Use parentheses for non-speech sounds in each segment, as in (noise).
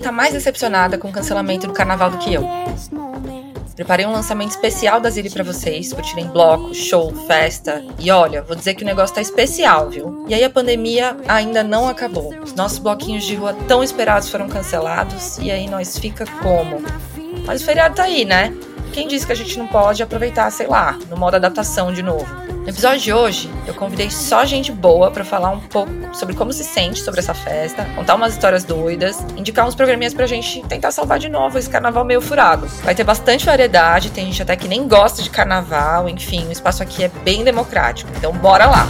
Ninguém tá mais decepcionada com o cancelamento do carnaval do que eu. Preparei um lançamento especial da Zili pra vocês, curtirem bloco, show, festa. E olha, vou dizer que o negócio tá especial, viu? E aí a pandemia ainda não acabou. Os nossos bloquinhos de rua tão esperados foram cancelados. E aí nós fica como? Mas o feriado tá aí, né? Quem disse que a gente não pode aproveitar, sei lá, no modo adaptação de novo? No episódio de hoje, eu convidei só gente boa para falar um pouco sobre como se sente sobre essa festa, contar umas histórias doidas, indicar uns programinhas pra gente tentar salvar de novo esse carnaval meio furado. Vai ter bastante variedade, tem gente até que nem gosta de carnaval, enfim, o espaço aqui é bem democrático. Então bora lá!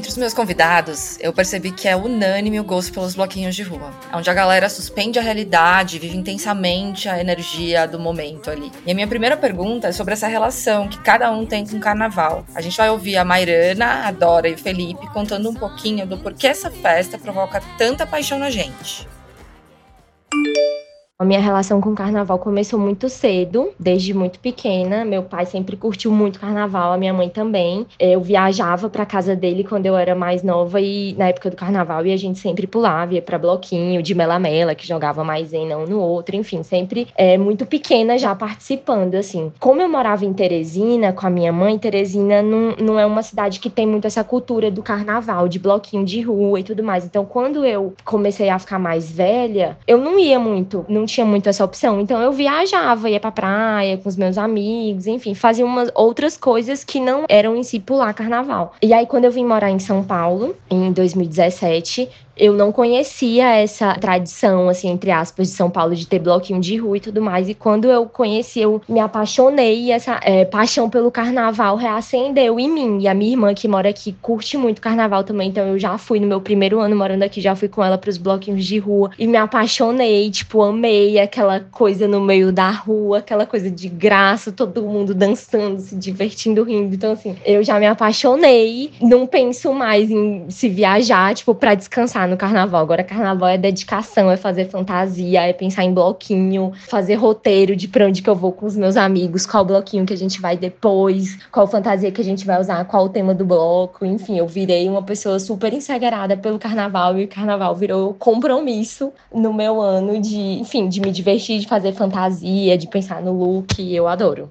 Entre os meus convidados, eu percebi que é unânime o gosto pelos bloquinhos de rua, onde a galera suspende a realidade, vive intensamente a energia do momento ali. E a minha primeira pergunta é sobre essa relação que cada um tem com o carnaval. A gente vai ouvir a Mairana, a Dora e o Felipe contando um pouquinho do porquê essa festa provoca tanta paixão na gente. A minha relação com o carnaval começou muito cedo, desde muito pequena. Meu pai sempre curtiu muito carnaval, a minha mãe também. Eu viajava para casa dele quando eu era mais nova e na época do carnaval e a gente sempre pulava, ia para bloquinho de melamela, que jogava mais em um no outro, enfim, sempre é, muito pequena já participando assim. Como eu morava em Teresina com a minha mãe, Teresina não, não é uma cidade que tem muito essa cultura do carnaval, de bloquinho de rua e tudo mais. Então, quando eu comecei a ficar mais velha, eu não ia muito, não tinha muito essa opção. Então eu viajava, ia pra praia com os meus amigos, enfim, fazia umas outras coisas que não eram em si pular carnaval. E aí quando eu vim morar em São Paulo, em 2017, eu não conhecia essa tradição, assim, entre aspas, de São Paulo de ter bloquinho de rua e tudo mais. E quando eu conheci, eu me apaixonei e essa é, paixão pelo carnaval reacendeu em mim. E a minha irmã, que mora aqui, curte muito carnaval também. Então eu já fui no meu primeiro ano morando aqui, já fui com ela pros bloquinhos de rua e me apaixonei, tipo, amei aquela coisa no meio da rua, aquela coisa de graça, todo mundo dançando, se divertindo, rindo. Então, assim, eu já me apaixonei. Não penso mais em se viajar, tipo, pra descansar no carnaval. Agora, carnaval é dedicação, é fazer fantasia, é pensar em bloquinho, fazer roteiro de pra onde que eu vou com os meus amigos, qual bloquinho que a gente vai depois, qual fantasia que a gente vai usar, qual o tema do bloco. Enfim, eu virei uma pessoa super insagrada pelo carnaval e o carnaval virou compromisso no meu ano de, enfim, de me divertir, de fazer fantasia, de pensar no look. Eu adoro.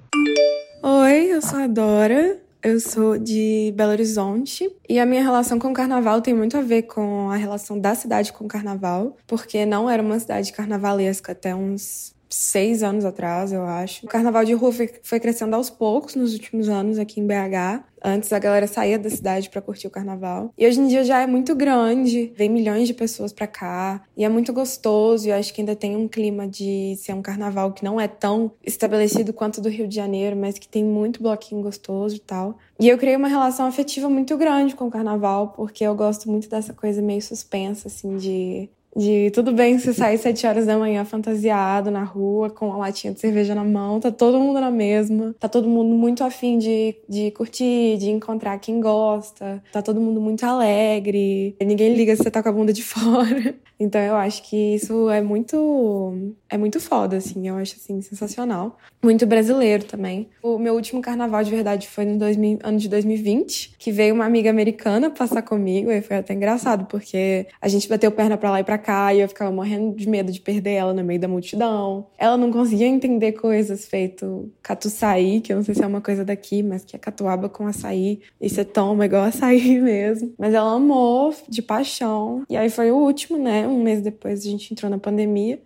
Oi, eu sou a Dora. Eu sou de Belo Horizonte e a minha relação com o carnaval tem muito a ver com a relação da cidade com o carnaval, porque não era uma cidade carnavalesca até uns seis anos atrás, eu acho. O carnaval de rua foi, crescendo aos poucos nos últimos anos aqui em BH. Antes a galera saía da cidade para curtir o carnaval. E hoje em dia já é muito grande, vem milhões de pessoas para cá. E é muito gostoso. E eu acho que ainda tem um clima de ser um carnaval que não é tão estabelecido quanto do Rio de Janeiro, mas que tem muito bloquinho gostoso e tal. E eu criei uma relação afetiva muito grande com o carnaval, porque eu gosto muito dessa coisa meio suspensa, assim, de de tudo bem você sair sete horas da manhã fantasiado na rua, com uma latinha de cerveja na mão, tá todo mundo na mesma, tá todo mundo muito afim de, de curtir, de encontrar quem gosta, tá todo mundo muito alegre, ninguém liga se você tá com a bunda de (laughs) fora. Então eu acho que isso é muito é muito foda, assim, eu acho assim sensacional. Muito brasileiro também. O meu último carnaval de verdade foi no 2000, ano de 2020, que veio uma amiga americana passar comigo, e foi até engraçado, porque a gente bateu perna pra lá e pra cá e eu ficava morrendo de medo de perder ela no meio da multidão. Ela não conseguia entender coisas feito catuçaí, que eu não sei se é uma coisa daqui, mas que é catuaba com açaí. E você toma igual açaí (laughs) mesmo. Mas ela amou de paixão. E aí foi o último, né? Um mês depois a gente entrou na pandemia.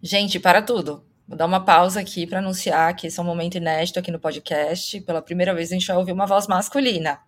Gente, para tudo. Vou dar uma pausa aqui para anunciar que esse é um momento inédito aqui no podcast. Pela primeira vez a gente vai ouvir uma voz masculina.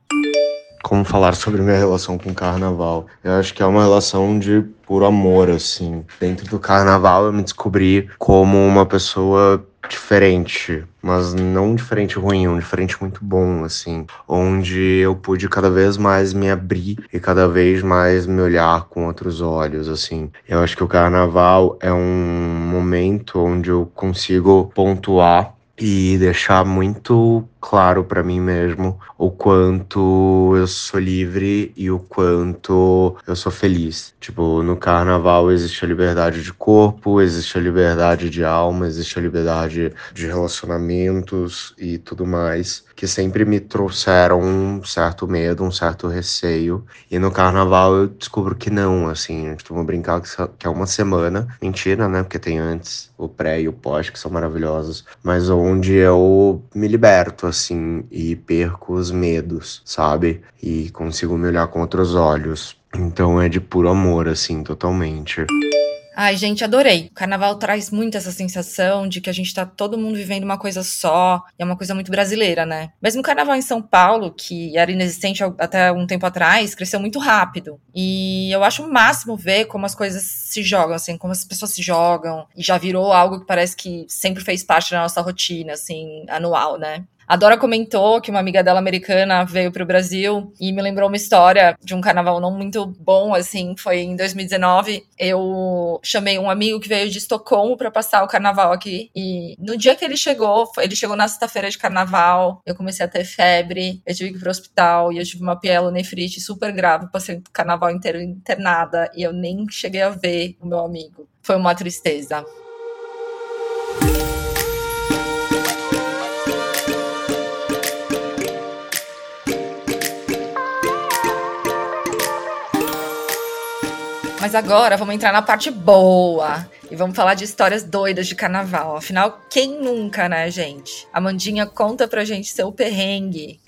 Como falar sobre minha relação com o carnaval? Eu acho que é uma relação de puro amor, assim. Dentro do carnaval eu me descobri como uma pessoa diferente, mas não diferente ruim, um diferente muito bom, assim, onde eu pude cada vez mais me abrir e cada vez mais me olhar com outros olhos, assim. Eu acho que o carnaval é um momento onde eu consigo pontuar e deixar muito claro para mim mesmo o quanto eu sou livre e o quanto eu sou feliz. Tipo, no carnaval existe a liberdade de corpo, existe a liberdade de alma, existe a liberdade de relacionamentos e tudo mais, que sempre me trouxeram um certo medo, um certo receio. E no carnaval eu descubro que não, assim, a gente costuma brincar que é uma semana. Mentira, né? Porque tem antes o pré e o pós, que são maravilhosos, mas onde eu me liberto, assim, e perco os medos, sabe? E consigo me olhar com outros olhos. Então é de puro amor, assim, totalmente. Ai, gente, adorei. O carnaval traz muito essa sensação de que a gente tá todo mundo vivendo uma coisa só, e é uma coisa muito brasileira, né? Mesmo o carnaval em São Paulo, que era inexistente até um tempo atrás, cresceu muito rápido. E eu acho o máximo ver como as coisas se jogam, assim, como as pessoas se jogam, e já virou algo que parece que sempre fez parte da nossa rotina, assim, anual, né? A Dora comentou que uma amiga dela americana veio para o Brasil e me lembrou uma história de um carnaval não muito bom, assim, foi em 2019. Eu chamei um amigo que veio de Estocolmo para passar o carnaval aqui e no dia que ele chegou, ele chegou na sexta-feira de carnaval, eu comecei a ter febre, eu tive que ir pro hospital e eu tive uma pielonefrite super grave, passei o carnaval inteiro internada e eu nem cheguei a ver o meu amigo. Foi uma tristeza. Mas agora vamos entrar na parte boa e vamos falar de histórias doidas de carnaval. Afinal, quem nunca, né, gente? Amandinha, conta pra gente seu perrengue.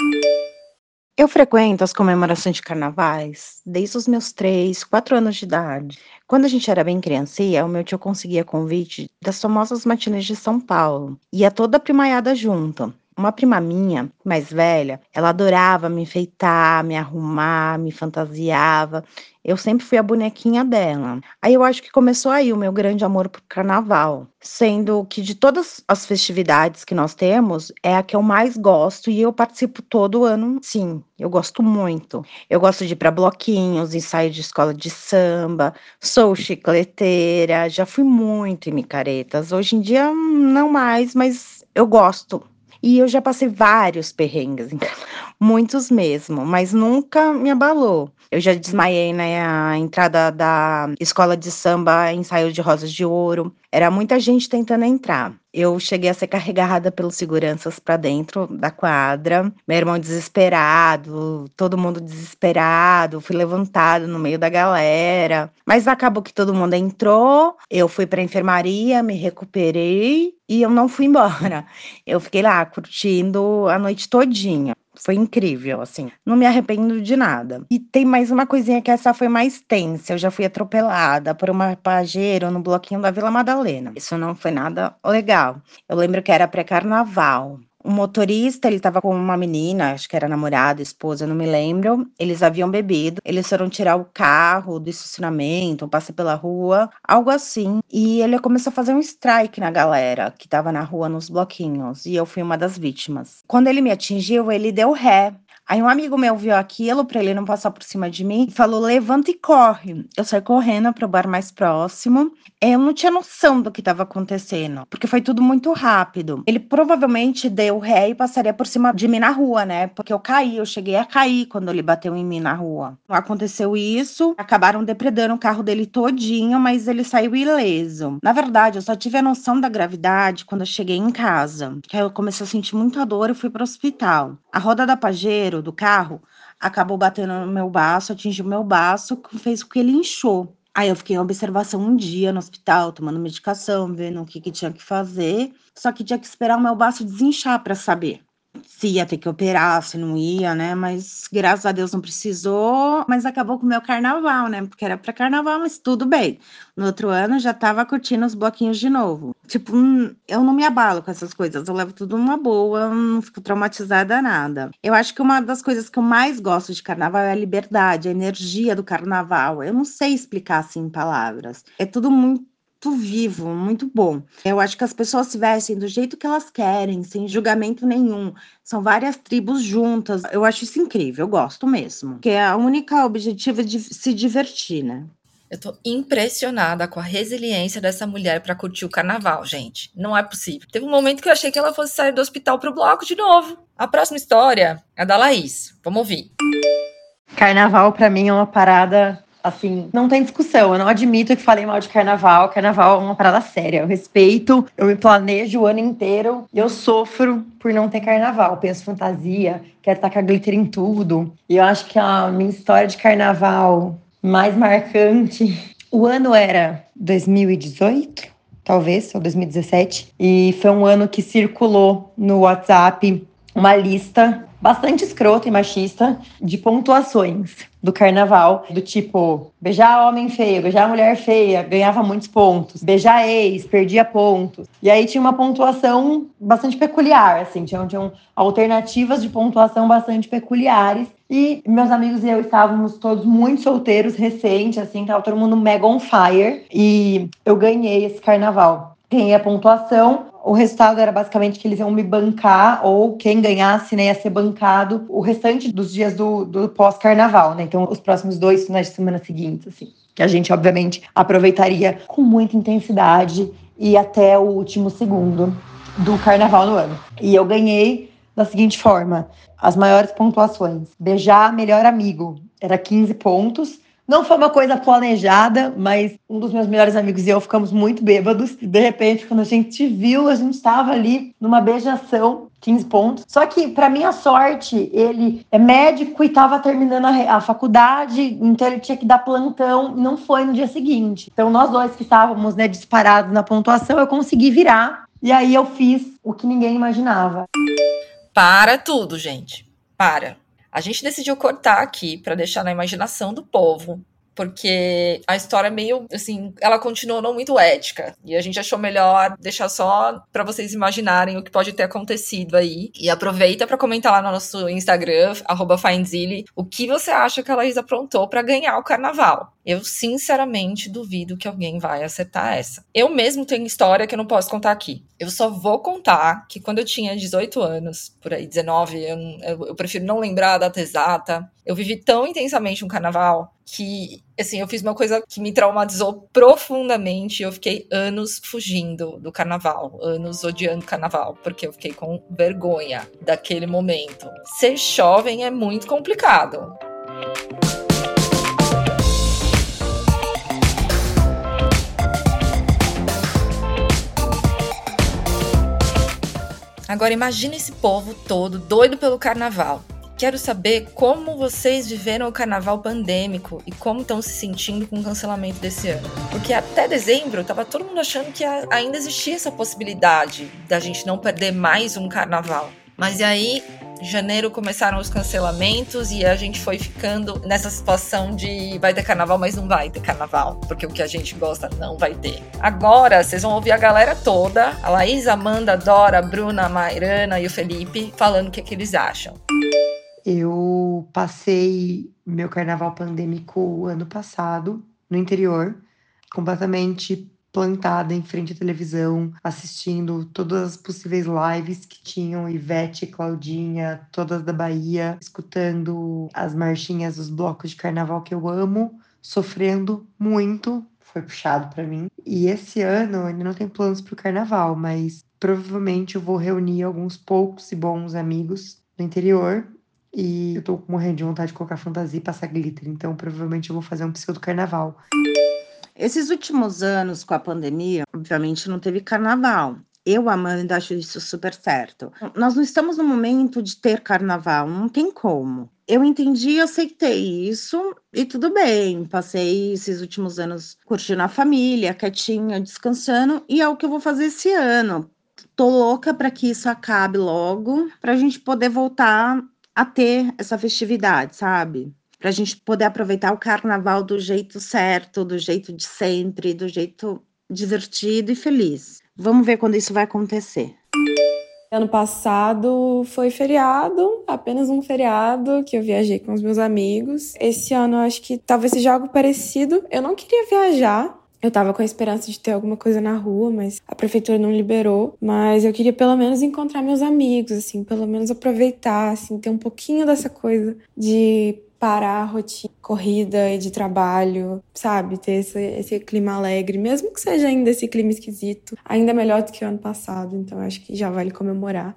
Eu frequento as comemorações de carnavais desde os meus três, quatro anos de idade. Quando a gente era bem criancinha, o meu tio conseguia convite das famosas matinês de São Paulo. Ia toda a primaiada junto. Uma prima minha, mais velha, ela adorava me enfeitar, me arrumar, me fantasiava. Eu sempre fui a bonequinha dela. Aí eu acho que começou aí o meu grande amor por carnaval, sendo que de todas as festividades que nós temos, é a que eu mais gosto e eu participo todo ano, sim. Eu gosto muito. Eu gosto de ir para bloquinhos, ensaio de escola de samba, sou chicleteira, já fui muito em micaretas. Hoje em dia não mais, mas eu gosto e eu já passei vários perrengues, (laughs) muitos mesmo, mas nunca me abalou. Eu já desmaiei na entrada da escola de samba, ensaio de Rosas de Ouro. Era muita gente tentando entrar. Eu cheguei a ser carregada pelos seguranças para dentro da quadra. Meu irmão desesperado, todo mundo desesperado. Fui levantado no meio da galera. Mas acabou que todo mundo entrou. Eu fui para enfermaria, me recuperei e eu não fui embora. Eu fiquei lá curtindo a noite todinha. Foi incrível, assim. Não me arrependo de nada. E tem mais uma coisinha que essa foi mais tensa. Eu já fui atropelada por uma pajeiro no bloquinho da Vila Madalena. Isso não foi nada legal. Eu lembro que era pré-carnaval o motorista, ele estava com uma menina, acho que era namorada, esposa, não me lembro. Eles haviam bebido, eles foram tirar o carro do estacionamento, passar pela rua, algo assim. E ele começou a fazer um strike na galera que estava na rua nos bloquinhos, e eu fui uma das vítimas. Quando ele me atingiu, ele deu ré. Aí um amigo meu viu aquilo para ele não passar por cima de mim, falou: levanta e corre. Eu saí correndo para o bar mais próximo. Eu não tinha noção do que estava acontecendo, porque foi tudo muito rápido. Ele provavelmente deu ré e passaria por cima de mim na rua, né? Porque eu caí, eu cheguei a cair quando ele bateu em mim na rua. Aconteceu isso, acabaram depredando o carro dele todinho, mas ele saiu ileso. Na verdade, eu só tive a noção da gravidade quando eu cheguei em casa, que aí eu comecei a sentir muita dor e fui para o hospital. A roda da Pajero do carro acabou batendo no meu baço, atingiu meu baço, fez com que ele inchou. Aí eu fiquei em observação um dia no hospital, tomando medicação, vendo o que, que tinha que fazer. Só que tinha que esperar o meu baço desinchar para saber se ia ter que operar, se não ia, né? Mas graças a Deus não precisou, mas acabou com o meu carnaval, né? Porque era para carnaval, mas tudo bem. No outro ano já tava curtindo os bloquinhos de novo. Tipo, hum, eu não me abalo com essas coisas, eu levo tudo numa boa, não fico traumatizada nada. Eu acho que uma das coisas que eu mais gosto de carnaval é a liberdade, a energia do carnaval. Eu não sei explicar assim em palavras. É tudo muito vivo, muito bom. Eu acho que as pessoas se vestem do jeito que elas querem, sem julgamento nenhum. São várias tribos juntas. Eu acho isso incrível, eu gosto mesmo. Que é a única objetivo de se divertir, né? Eu tô impressionada com a resiliência dessa mulher para curtir o carnaval, gente. Não é possível. Teve um momento que eu achei que ela fosse sair do hospital pro bloco de novo. A próxima história é da Laís. Vamos ouvir. Carnaval para mim é uma parada Assim, não tem discussão. Eu não admito que falei mal de carnaval. Carnaval é uma parada séria. Eu respeito, eu me planejo o ano inteiro e eu sofro por não ter carnaval. Penso fantasia, quero tacar glitter em tudo. E eu acho que a minha história de carnaval mais marcante. O ano era 2018, talvez, ou 2017. E foi um ano que circulou no WhatsApp uma lista bastante escrota e machista de pontuações do carnaval, do tipo, beijar homem feio, beijar mulher feia, ganhava muitos pontos, beijar ex, perdia pontos. E aí tinha uma pontuação bastante peculiar, assim, tinham, tinham alternativas de pontuação bastante peculiares. E meus amigos e eu estávamos todos muito solteiros, recente, assim, tava todo mundo mega on fire. E eu ganhei esse carnaval. Ganhei a pontuação, o resultado era basicamente que eles iam me bancar, ou quem ganhasse né, ia ser bancado o restante dos dias do, do pós-carnaval, né? Então, os próximos dois finais de semana seguintes, assim. Que a gente, obviamente, aproveitaria com muita intensidade e até o último segundo do carnaval no ano. E eu ganhei da seguinte forma: as maiores pontuações. Beijar melhor amigo era 15 pontos. Não foi uma coisa planejada, mas um dos meus melhores amigos e eu ficamos muito bêbados. E de repente, quando a gente viu, a gente estava ali numa beijação 15 pontos. Só que, para minha sorte, ele é médico e estava terminando a, a, faculdade, então ele tinha que dar plantão não foi no dia seguinte. Então, nós dois que estávamos né, disparados na pontuação, eu consegui virar. E aí eu fiz o que ninguém imaginava. Para tudo, gente. Para. A gente decidiu cortar aqui para deixar na imaginação do povo, porque a história é meio assim, ela continuou não muito ética. E a gente achou melhor deixar só para vocês imaginarem o que pode ter acontecido aí. E aproveita para comentar lá no nosso Instagram, @findzilly, o que você acha que a Laís aprontou para ganhar o carnaval. Eu sinceramente duvido que alguém vai acertar essa. Eu mesmo tenho história que eu não posso contar aqui. Eu só vou contar que quando eu tinha 18 anos, por aí 19, eu, eu, eu prefiro não lembrar a data exata. Eu vivi tão intensamente um carnaval que, assim, eu fiz uma coisa que me traumatizou profundamente. Eu fiquei anos fugindo do carnaval, anos odiando o carnaval, porque eu fiquei com vergonha daquele momento. Ser jovem é muito complicado. Agora imagine esse povo todo doido pelo carnaval. Quero saber como vocês viveram o carnaval pandêmico e como estão se sentindo com o cancelamento desse ano. Porque até dezembro tava todo mundo achando que ainda existia essa possibilidade da gente não perder mais um carnaval. Mas e aí, janeiro começaram os cancelamentos e a gente foi ficando nessa situação de vai ter carnaval, mas não vai ter carnaval, porque o que a gente gosta não vai ter. Agora, vocês vão ouvir a galera toda, a Laís, Amanda, a Dora, a Bruna, a Mairana e o Felipe, falando o que, é que eles acham. Eu passei meu carnaval pandêmico ano passado, no interior, completamente plantada em frente à televisão, assistindo todas as possíveis lives que tinham Ivete, Claudinha, todas da Bahia, escutando as marchinhas dos blocos de carnaval que eu amo, sofrendo muito. Foi puxado para mim. E esse ano ainda não tem planos para o carnaval, mas provavelmente eu vou reunir alguns poucos e bons amigos no interior e eu tô morrendo de vontade de colocar fantasia e passar glitter, então provavelmente eu vou fazer um pseudo carnaval. Esses últimos anos com a pandemia, obviamente não teve carnaval. Eu, Amanda, acho isso super certo. Nós não estamos no momento de ter carnaval, não tem como. Eu entendi, aceitei isso e tudo bem. Passei esses últimos anos curtindo a família, quietinha, descansando, e é o que eu vou fazer esse ano. Tô louca para que isso acabe logo, para a gente poder voltar a ter essa festividade, sabe? Para a gente poder aproveitar o carnaval do jeito certo, do jeito de sempre, do jeito divertido e feliz. Vamos ver quando isso vai acontecer. Ano passado foi feriado, apenas um feriado que eu viajei com os meus amigos. Esse ano acho que talvez seja algo parecido. Eu não queria viajar, eu tava com a esperança de ter alguma coisa na rua, mas a prefeitura não liberou. Mas eu queria pelo menos encontrar meus amigos, assim, pelo menos aproveitar, assim, ter um pouquinho dessa coisa de parar a rotina corrida e de trabalho, sabe? Ter esse, esse clima alegre, mesmo que seja ainda esse clima esquisito, ainda melhor do que o ano passado, então acho que já vale comemorar.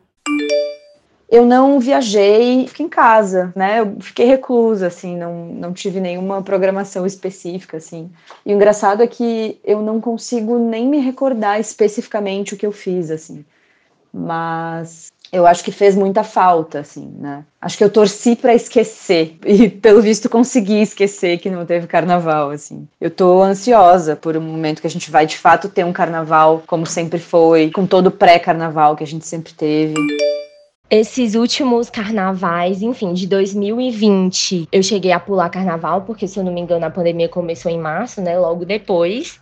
Eu não viajei, fiquei em casa, né? Eu fiquei reclusa, assim, não, não tive nenhuma programação específica, assim. E o engraçado é que eu não consigo nem me recordar especificamente o que eu fiz, assim. Mas eu acho que fez muita falta, assim, né? Acho que eu torci para esquecer (laughs) e, pelo visto, consegui esquecer que não teve carnaval, assim. Eu tô ansiosa por um momento que a gente vai de fato ter um carnaval como sempre foi, com todo o pré-carnaval que a gente sempre teve. Esses últimos carnavais, enfim, de 2020, eu cheguei a pular carnaval, porque se eu não me engano a pandemia começou em março, né, logo depois.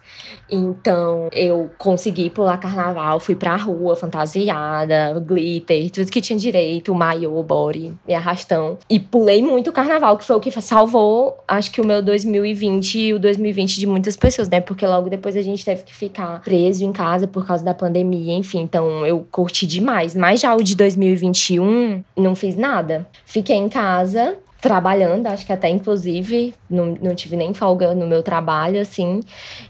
Então, eu consegui pular carnaval, fui pra rua fantasiada, glitter, tudo que tinha direito, maiô, body, me arrastão. E pulei muito carnaval, que foi o que salvou, acho que o meu 2020 e o 2020 de muitas pessoas, né? Porque logo depois a gente teve que ficar preso em casa por causa da pandemia, enfim. Então, eu curti demais. Mas já o de 2021, não fiz nada. Fiquei em casa, trabalhando, acho que até inclusive não, não tive nem folga no meu trabalho, assim.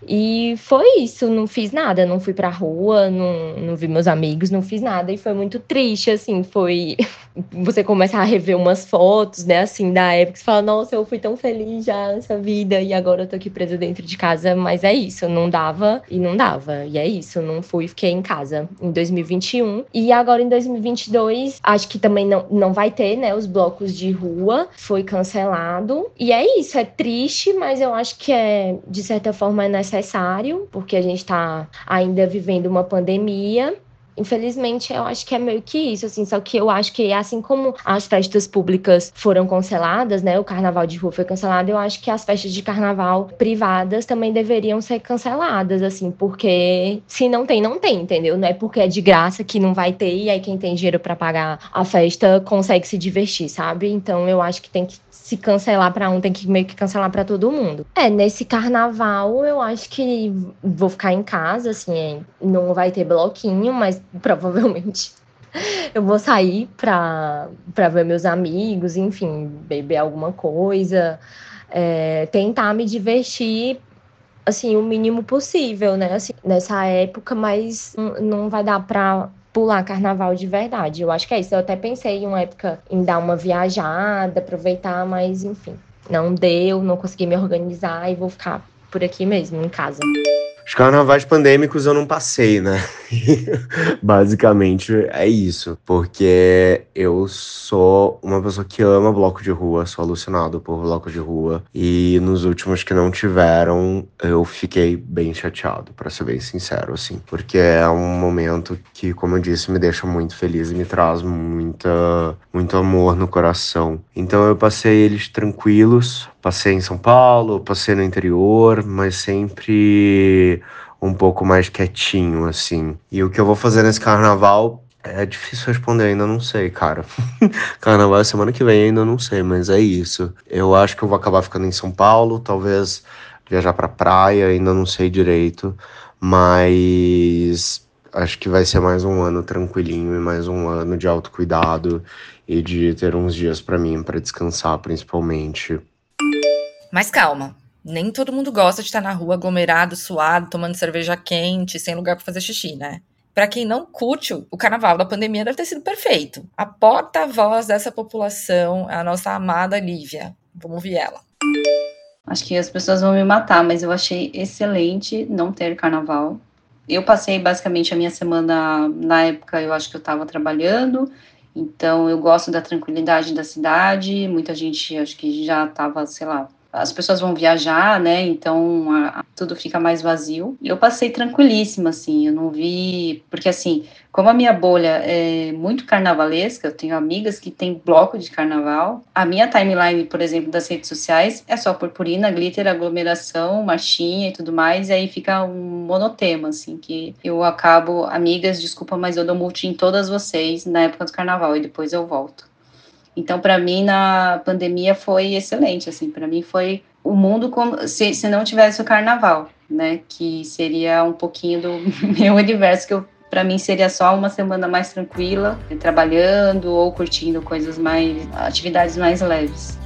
E foi isso, não fiz nada, não fui pra rua, não, não vi meus amigos, não fiz nada. E foi muito triste, assim, foi. (laughs) Você começa a rever umas fotos, né, assim, da época, você fala, nossa, eu fui tão feliz já nessa vida, e agora eu tô aqui presa dentro de casa, mas é isso, não dava e não dava. E é isso, não fui, fiquei em casa em 2021. E agora em 2022, acho que também não, não vai ter, né, os blocos de rua, foi cancelado. E é isso, é triste, mas eu acho que é, de certa forma, é necessário, porque a gente está ainda vivendo uma pandemia. Infelizmente, eu acho que é meio que isso, assim, só que eu acho que assim como as festas públicas foram canceladas, né, o carnaval de rua foi cancelado, eu acho que as festas de carnaval privadas também deveriam ser canceladas, assim, porque se não tem, não tem, entendeu? Não é porque é de graça que não vai ter e aí quem tem dinheiro para pagar a festa consegue se divertir, sabe? Então eu acho que tem que se cancelar para um, tem que meio que cancelar para todo mundo. É, nesse carnaval eu acho que vou ficar em casa, assim, é, não vai ter bloquinho, mas (laughs) provavelmente eu vou sair pra, pra ver meus amigos, enfim, beber alguma coisa, é, tentar me divertir assim, o mínimo possível, né? Assim, nessa época, mas não vai dar pra pular carnaval de verdade. Eu acho que é isso. Eu até pensei em uma época em dar uma viajada, aproveitar, mas enfim, não deu, não consegui me organizar e vou ficar por aqui mesmo, em casa. Os carnavais pandêmicos eu não passei, né? (laughs) Basicamente é isso. Porque eu sou uma pessoa que ama bloco de rua, sou alucinado por bloco de rua. E nos últimos que não tiveram, eu fiquei bem chateado, para ser bem sincero, assim. Porque é um momento que, como eu disse, me deixa muito feliz e me traz muita, muito amor no coração. Então eu passei eles tranquilos, Passei em São Paulo, passei no interior, mas sempre um pouco mais quietinho, assim. E o que eu vou fazer nesse carnaval é difícil responder, ainda não sei, cara. (laughs) carnaval é semana que vem, ainda não sei, mas é isso. Eu acho que eu vou acabar ficando em São Paulo, talvez viajar pra praia, ainda não sei direito, mas acho que vai ser mais um ano tranquilinho e mais um ano de autocuidado e de ter uns dias para mim para descansar, principalmente. Mas calma, nem todo mundo gosta de estar na rua aglomerado, suado, tomando cerveja quente, sem lugar para fazer xixi, né? Para quem não curte, o carnaval da pandemia deve ter sido perfeito. A porta-voz dessa população é a nossa amada Lívia. Vamos ouvir ela. Acho que as pessoas vão me matar, mas eu achei excelente não ter carnaval. Eu passei basicamente a minha semana, na época eu acho que eu estava trabalhando, então eu gosto da tranquilidade da cidade. Muita gente acho que já estava, sei lá, as pessoas vão viajar, né? Então a, a, tudo fica mais vazio. Eu passei tranquilíssima, assim, eu não vi. Porque, assim, como a minha bolha é muito carnavalesca, eu tenho amigas que têm bloco de carnaval. A minha timeline, por exemplo, das redes sociais é só purpurina, glitter, aglomeração, marchinha e tudo mais. E aí fica um monotema, assim, que eu acabo. Amigas, desculpa, mas eu dou multi em todas vocês na época do carnaval e depois eu volto. Então, para mim, na pandemia foi excelente, assim, para mim foi o mundo como se, se não tivesse o carnaval, né, que seria um pouquinho do (laughs) meu universo que para mim seria só uma semana mais tranquila, trabalhando ou curtindo coisas mais atividades mais leves.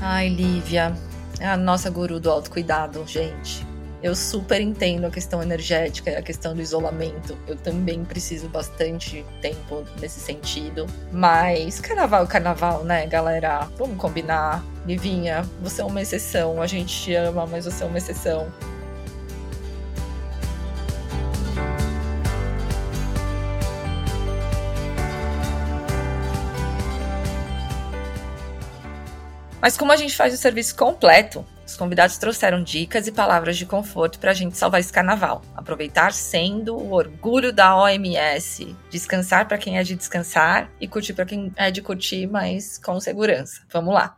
Ai, Lívia, é a nossa guru do autocuidado, gente. Eu super entendo a questão energética e a questão do isolamento. Eu também preciso bastante tempo nesse sentido. Mas carnaval é carnaval, né, galera? Vamos combinar. Livinha, você é uma exceção. A gente te ama, mas você é uma exceção. Mas como a gente faz o serviço completo, os convidados trouxeram dicas e palavras de conforto para a gente salvar esse carnaval. Aproveitar sendo o orgulho da OMS. Descansar para quem é de descansar e curtir para quem é de curtir, mas com segurança. Vamos lá.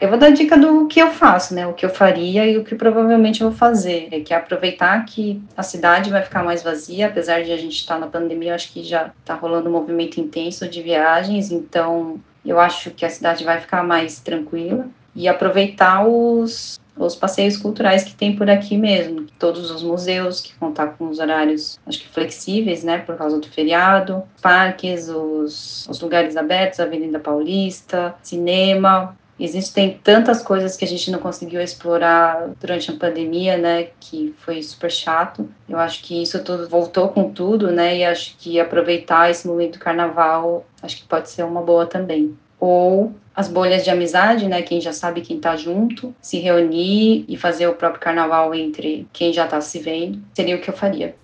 Eu vou dar dica do que eu faço, né? O que eu faria e o que provavelmente eu vou fazer. É que é aproveitar que a cidade vai ficar mais vazia, apesar de a gente estar na pandemia, eu acho que já está rolando um movimento intenso de viagens, então eu acho que a cidade vai ficar mais tranquila e aproveitar os, os passeios culturais que tem por aqui mesmo. Todos os museus que contar com os horários, acho que flexíveis, né, por causa do feriado, parques, os, os lugares abertos, Avenida Paulista, cinema. Existem tantas coisas que a gente não conseguiu explorar durante a pandemia, né, que foi super chato. Eu acho que isso tudo voltou com tudo, né, e acho que aproveitar esse momento do carnaval, acho que pode ser uma boa também ou as bolhas de amizade, né? Quem já sabe quem tá junto, se reunir e fazer o próprio carnaval entre quem já tá se vendo, seria o que eu faria.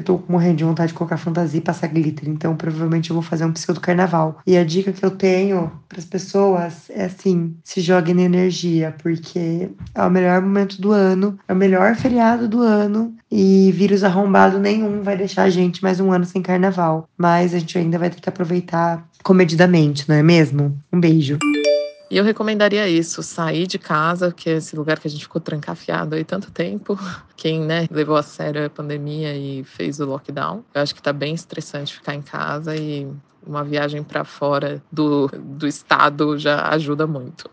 Eu tô morrendo de vontade de colocar fantasia e passar glitter, então provavelmente eu vou fazer um pseudo carnaval. E a dica que eu tenho para as pessoas é assim: se joguem na energia, porque é o melhor momento do ano, é o melhor feriado do ano e vírus arrombado nenhum vai deixar a gente mais um ano sem carnaval. Mas a gente ainda vai ter que aproveitar comedidamente, não é mesmo? Um beijo. E eu recomendaria isso, sair de casa, que é esse lugar que a gente ficou trancafiado aí tanto tempo. (laughs) Quem, né, levou a sério a pandemia e fez o lockdown. Eu acho que tá bem estressante ficar em casa e uma viagem para fora do, do estado já ajuda muito.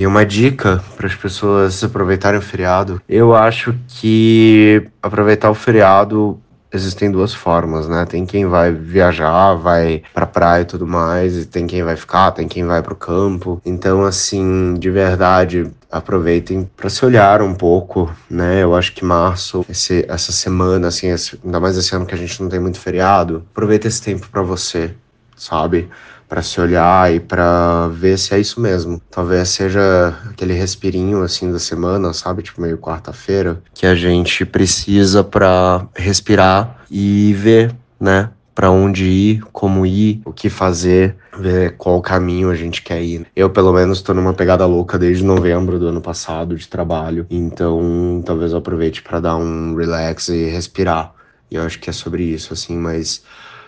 E uma dica para as pessoas aproveitarem o feriado, eu acho que aproveitar o feriado existem duas formas, né? Tem quem vai viajar, vai pra praia e tudo mais, e tem quem vai ficar, tem quem vai pro campo. Então, assim, de verdade, aproveitem para se olhar um pouco, né? Eu acho que março, esse, essa semana, assim, esse, ainda mais esse ano que a gente não tem muito feriado, aproveita esse tempo para você, sabe? Para se olhar e para ver se é isso mesmo. Talvez seja aquele respirinho assim da semana, sabe, tipo meio quarta-feira, que a gente precisa para respirar e ver, né, para onde ir, como ir, o que fazer, ver qual caminho a gente quer ir. Eu, pelo menos, estou numa pegada louca desde novembro do ano passado de trabalho, então talvez eu aproveite para dar um relax e respirar. E eu acho que é sobre isso, assim, mas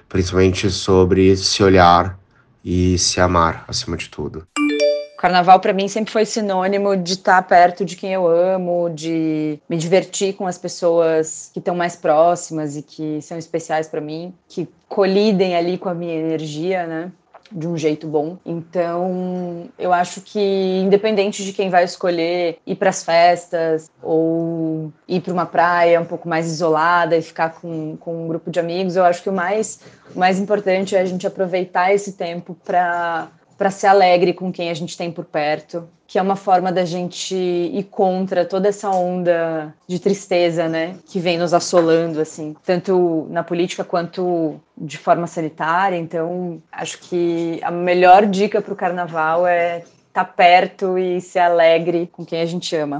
principalmente sobre se olhar e se amar acima de tudo. Carnaval para mim sempre foi sinônimo de estar perto de quem eu amo, de me divertir com as pessoas que estão mais próximas e que são especiais para mim, que colidem ali com a minha energia, né? De um jeito bom. Então, eu acho que independente de quem vai escolher ir para as festas ou ir para uma praia um pouco mais isolada e ficar com, com um grupo de amigos, eu acho que o mais, o mais importante é a gente aproveitar esse tempo para para ser alegre com quem a gente tem por perto, que é uma forma da gente ir contra toda essa onda de tristeza, né, que vem nos assolando assim, tanto na política quanto de forma sanitária. Então, acho que a melhor dica para o carnaval é estar tá perto e ser alegre com quem a gente ama.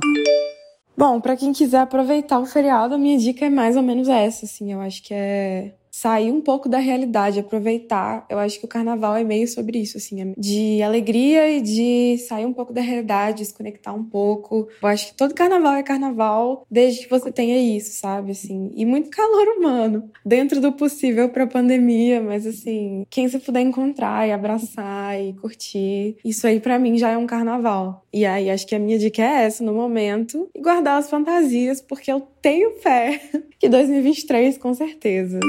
Bom, para quem quiser aproveitar o feriado, a minha dica é mais ou menos essa, assim. Eu acho que é sair um pouco da realidade, aproveitar. Eu acho que o carnaval é meio sobre isso, assim, é de alegria e de sair um pouco da realidade, desconectar um pouco. Eu acho que todo carnaval é carnaval, desde que você tenha isso, sabe, assim. E muito calor humano, dentro do possível pra pandemia, mas assim, quem você puder encontrar e abraçar e curtir, isso aí para mim já é um carnaval. E aí acho que a minha dica é essa no momento e guardar as fantasias, porque eu tenho fé (laughs) que 2023 com certeza.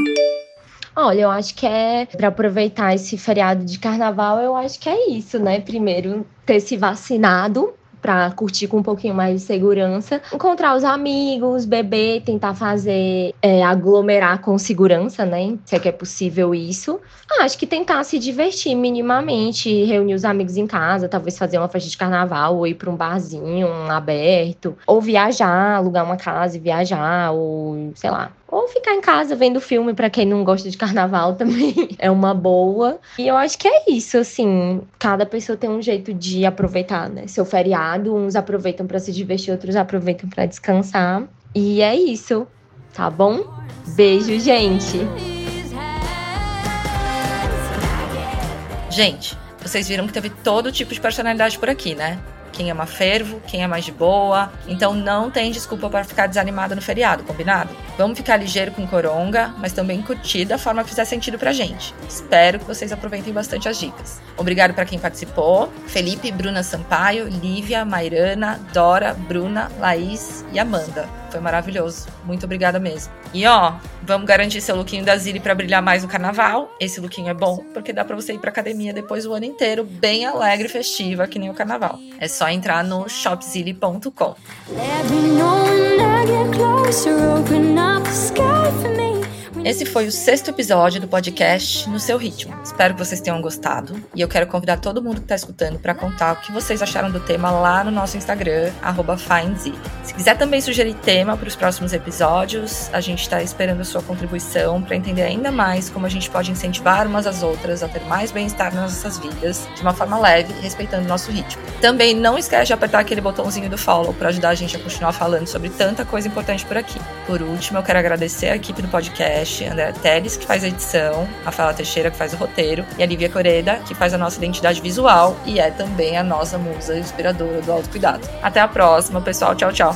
Olha, eu acho que é para aproveitar esse feriado de carnaval, eu acho que é isso, né? Primeiro, ter se vacinado para curtir com um pouquinho mais de segurança, encontrar os amigos, beber, tentar fazer é, aglomerar com segurança, né? Se é que é possível isso. Ah, acho que tentar se divertir minimamente, reunir os amigos em casa, talvez fazer uma festa de carnaval, ou ir para um barzinho um aberto, ou viajar, alugar uma casa e viajar, ou sei lá, ou ficar em casa vendo filme para quem não gosta de carnaval (laughs) também é uma boa. E eu acho que é isso, assim, cada pessoa tem um jeito de aproveitar, né? Seu feriado, uns aproveitam para se divertir, outros aproveitam para descansar. E é isso, tá bom? Beijo, gente. Gente, vocês viram que teve todo tipo de personalidade por aqui, né? Quem ama fervo, quem é mais de boa. Então não tem desculpa para ficar desanimado no feriado, combinado? Vamos ficar ligeiro com coronga, mas também curtir da forma que fizer sentido pra gente. Espero que vocês aproveitem bastante as dicas. Obrigado para quem participou: Felipe, Bruna Sampaio, Lívia, Mairana, Dora, Bruna, Laís e Amanda. Foi maravilhoso. Muito obrigada mesmo. E ó, vamos garantir seu lookinho da Zili para brilhar mais no carnaval. Esse lookinho é bom porque dá para você ir pra academia depois o ano inteiro bem alegre e festiva, que nem o carnaval. É só entrar no shopzili.com. Esse foi o sexto episódio do podcast No Seu Ritmo. Espero que vocês tenham gostado. E eu quero convidar todo mundo que está escutando para contar o que vocês acharam do tema lá no nosso Instagram, FindZ. Se quiser também sugerir tema para os próximos episódios, a gente está esperando a sua contribuição para entender ainda mais como a gente pode incentivar umas às outras a ter mais bem-estar nas nossas vidas, de uma forma leve, respeitando o nosso ritmo. Também não esquece de apertar aquele botãozinho do follow para ajudar a gente a continuar falando sobre tanta coisa importante por aqui. Por último, eu quero agradecer a equipe do podcast André Teles, que faz a edição, Rafaela Teixeira, que faz o roteiro, e a Lívia Coreda, que faz a nossa identidade visual e é também a nossa musa inspiradora do autocuidado. Até a próxima, pessoal. Tchau, tchau.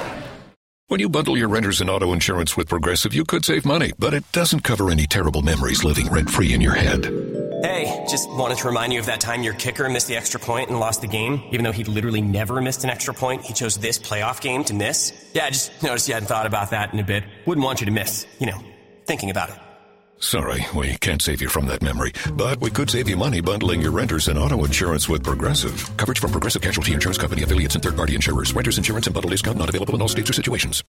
When you bundle your renters and auto insurance with Progressive, you could save money, but it doesn't cover any terrible memories living rent free in your head. Hey, just wanted to remind you of that time your kicker missed the extra point and lost the game. Even though he'd literally never missed an extra point, he chose this playoff game to miss. Yeah, I just noticed you hadn't thought about that in a bit. Wouldn't want you to miss, you know, thinking about it. Sorry, we can't save you from that memory, but we could save you money bundling your renters and auto insurance with Progressive. Coverage from Progressive Casualty Insurance Company affiliates and third party insurers. Renters insurance and bundle discount not available in all states or situations.